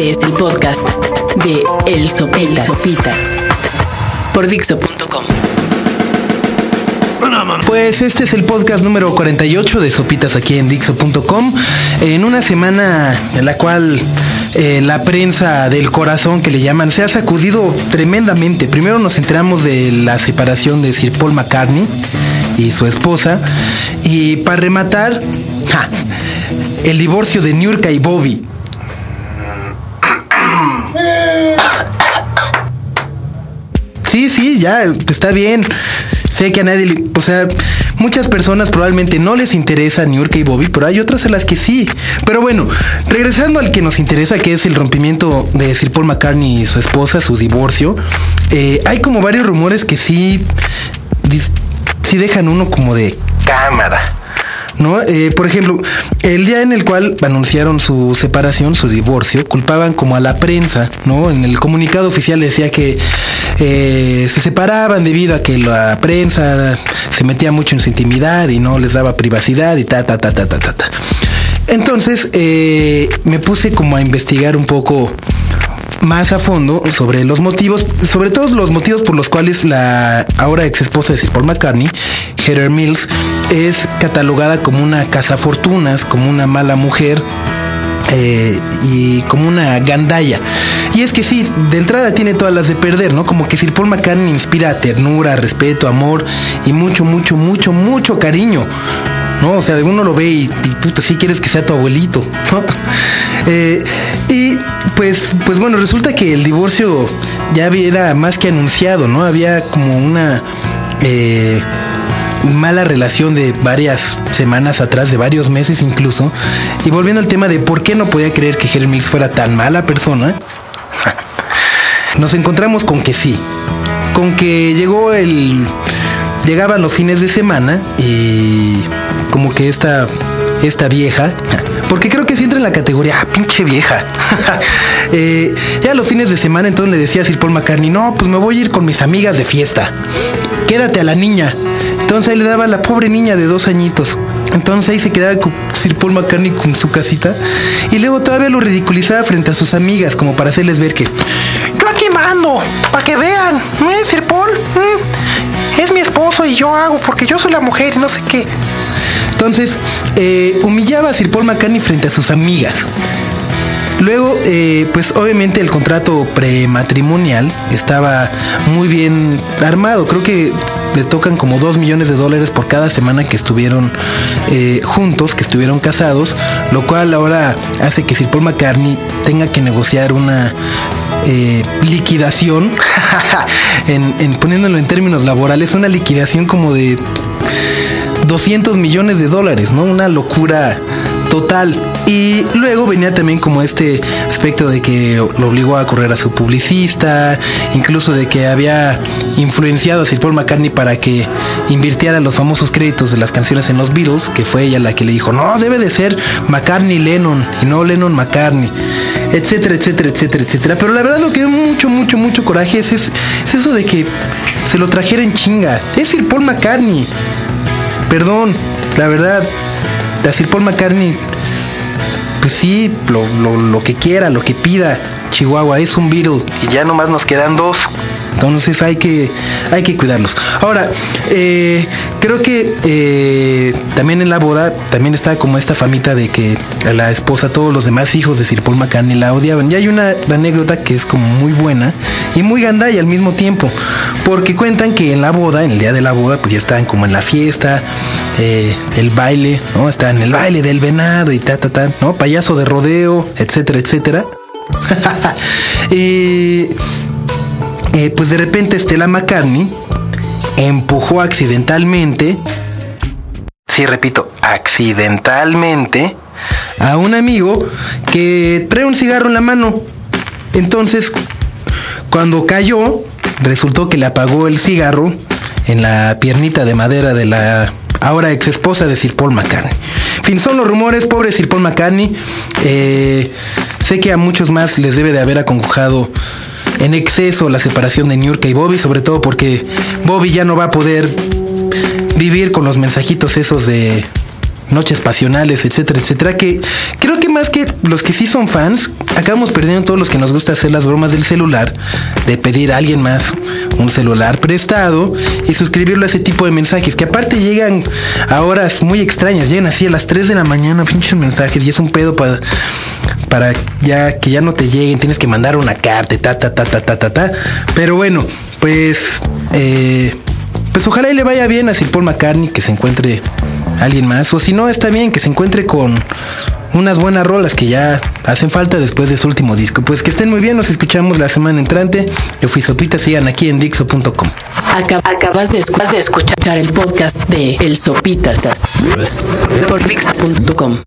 Este es el podcast de El Sopitas, Sopitas por Dixo.com. Pues este es el podcast número 48 de Sopitas aquí en Dixo.com. En una semana en la cual eh, la prensa del corazón que le llaman se ha sacudido tremendamente. Primero nos enteramos de la separación de Sir Paul McCartney y su esposa. Y para rematar, ja, el divorcio de Niurka y Bobby. Sí, ya, está bien. Sé que a nadie le. O sea, muchas personas probablemente no les interesa Niurka y Bobby, pero hay otras a las que sí. Pero bueno, regresando al que nos interesa, que es el rompimiento de Sir Paul McCartney y su esposa, su divorcio, eh, hay como varios rumores que sí. sí dejan uno como de cámara. ¿no? Eh, por ejemplo, el día en el cual anunciaron su separación, su divorcio, culpaban como a la prensa, ¿no? En el comunicado oficial decía que eh, se separaban debido a que la prensa se metía mucho en su intimidad y no les daba privacidad y ta, ta, ta, ta, ta, ta. ta. Entonces eh, me puse como a investigar un poco más a fondo sobre los motivos, sobre todo los motivos por los cuales la ahora ex esposa de Sir Paul McCartney, Heather Mills, es catalogada como una cazafortunas, como una mala mujer. Eh, y como una gandalla. Y es que sí, de entrada tiene todas las de perder, ¿no? Como que Sir Paul McCartney inspira ternura, respeto, amor y mucho, mucho, mucho, mucho cariño. ¿no? O sea, uno lo ve y, y puta, sí quieres que sea tu abuelito. Eh, y pues, pues bueno, resulta que el divorcio ya era más que anunciado, ¿no? Había como una eh, mala relación de varias semanas atrás, de varios meses incluso. Y volviendo al tema de por qué no podía creer que Jeremy fuera tan mala persona, nos encontramos con que sí, con que llegó el llegaban los fines de semana y como que esta, esta vieja, porque creo que sí entra en la categoría, ah, pinche vieja. eh, ya los fines de semana entonces le decía a Sir Paul McCartney, no, pues me voy a ir con mis amigas de fiesta. Quédate a la niña. Entonces ahí le daba a la pobre niña de dos añitos. Entonces ahí se quedaba con Sir Paul McCartney con su casita. Y luego todavía lo ridiculizaba frente a sus amigas, como para hacerles ver que yo aquí mando, para que vean, ¿eh, Sir Paul? ¿Mm? Es mi esposo y yo hago porque yo soy la mujer y no sé qué. Entonces, eh, humillaba a Sir Paul McCartney frente a sus amigas. Luego, eh, pues obviamente el contrato prematrimonial estaba muy bien armado. Creo que le tocan como 2 millones de dólares por cada semana que estuvieron eh, juntos, que estuvieron casados, lo cual ahora hace que Sir Paul McCartney tenga que negociar una eh, liquidación, en, en, poniéndolo en términos laborales, una liquidación como de 200 millones de dólares, ¿no? Una locura total. Y luego venía también como este aspecto de que lo obligó a correr a su publicista, incluso de que había influenciado a Sir Paul McCartney para que invirtiera los famosos créditos de las canciones en los Beatles, que fue ella la que le dijo, no, debe de ser McCartney Lennon y no Lennon McCartney, etcétera, etcétera, etcétera, etcétera. Pero la verdad lo que mucho, mucho, mucho coraje es, es, es eso de que se lo trajera en chinga. Es Sir Paul McCartney. Perdón, la verdad, a Sir Paul McCartney, pues sí, lo, lo, lo, que quiera, lo que pida. Chihuahua es un Beatle y ya nomás nos quedan dos. Entonces hay que, hay que cuidarlos. Ahora, eh, creo que eh, también en la boda también está como esta famita de que a la esposa, todos los demás hijos de Sir Paul McCartney la odiaban. Y hay una anécdota que es como muy buena y muy gandalla al mismo tiempo. Porque cuentan que en la boda, en el día de la boda, pues ya estaban como en la fiesta, eh, el baile, ¿no? Estaban el baile del venado y ta, ta, ta, ¿no? Payaso de rodeo, etcétera, etcétera. y eh, pues de repente Stella McCartney empujó accidentalmente, sí repito, accidentalmente, a un amigo que trae un cigarro en la mano. Entonces, cuando cayó, resultó que le apagó el cigarro en la piernita de madera de la ahora ex esposa de Sir Paul McCartney. Fin, son los rumores, pobre Sir Paul McCartney. Eh, sé que a muchos más les debe de haber acongojado en exceso la separación de Niurka y Bobby, sobre todo porque Bobby ya no va a poder vivir con los mensajitos esos de noches pasionales, etcétera, etcétera, que creo que más que los que sí son fans, acabamos perdiendo todos los que nos gusta hacer las bromas del celular, de pedir a alguien más un celular prestado y suscribirlo a ese tipo de mensajes, que aparte llegan a horas muy extrañas, llegan así a las 3 de la mañana, pinches mensajes, y es un pedo para para ya que ya no te lleguen, tienes que mandar una carta, ta, ta, ta, ta, ta, ta, ta. Pero bueno, pues, eh, pues ojalá y le vaya bien a Sir Paul McCartney, que se encuentre alguien más, o si no, está bien que se encuentre con unas buenas rolas que ya hacen falta después de su último disco. Pues que estén muy bien, nos escuchamos la semana entrante. Yo fui Sopita, sigan aquí en Dixo.com. Acabas de, escuchar el podcast de El Sopitas por Dixo.com.